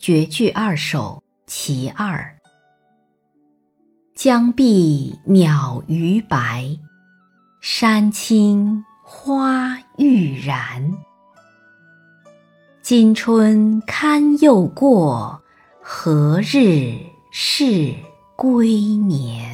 绝句二首其二。江碧鸟逾白山青花欲燃今春堪又过何日是归年？